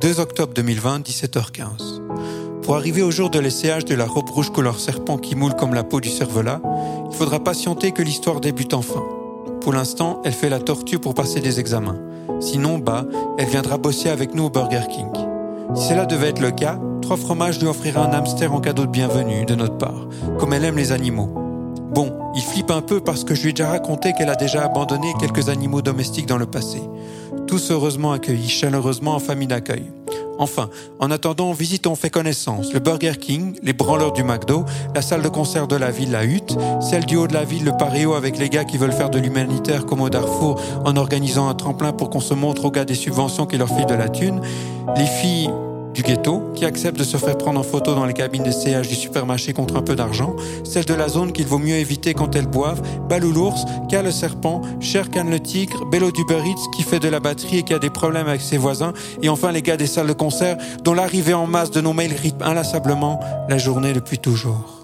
2 octobre 2020, 17h15. Pour arriver au jour de l'essayage de la robe rouge couleur serpent qui moule comme la peau du cervelas, il faudra patienter que l'histoire débute enfin. Pour l'instant, elle fait la tortue pour passer des examens. Sinon, bah, elle viendra bosser avec nous au Burger King. Si cela devait être le cas, Trois Fromages lui offrira un hamster en cadeau de bienvenue de notre part, comme elle aime les animaux. Bon, il flippe un peu parce que je lui ai déjà raconté qu'elle a déjà abandonné quelques animaux domestiques dans le passé. Tous heureusement accueillis chaleureusement en famille d'accueil. Enfin, en attendant, visitons, fait connaissance. Le Burger King, les branleurs du McDo, la salle de concert de la ville, la Hutte, celle du haut de la ville, le Paréo avec les gars qui veulent faire de l'humanitaire comme au Darfour en organisant un tremplin pour qu'on se montre aux gars des subventions qui leur filent de la thune. Les filles du ghetto, qui acceptent de se faire prendre en photo dans les cabines de CH du supermarché contre un peu d'argent, celle de la zone qu'il vaut mieux éviter quand elles boivent, Balou l'ours, Cal le serpent, Cher Can le tigre, Bello du qui fait de la batterie et qui a des problèmes avec ses voisins, et enfin les gars des salles de concert dont l'arrivée en masse de nos mails rythme inlassablement la journée depuis toujours.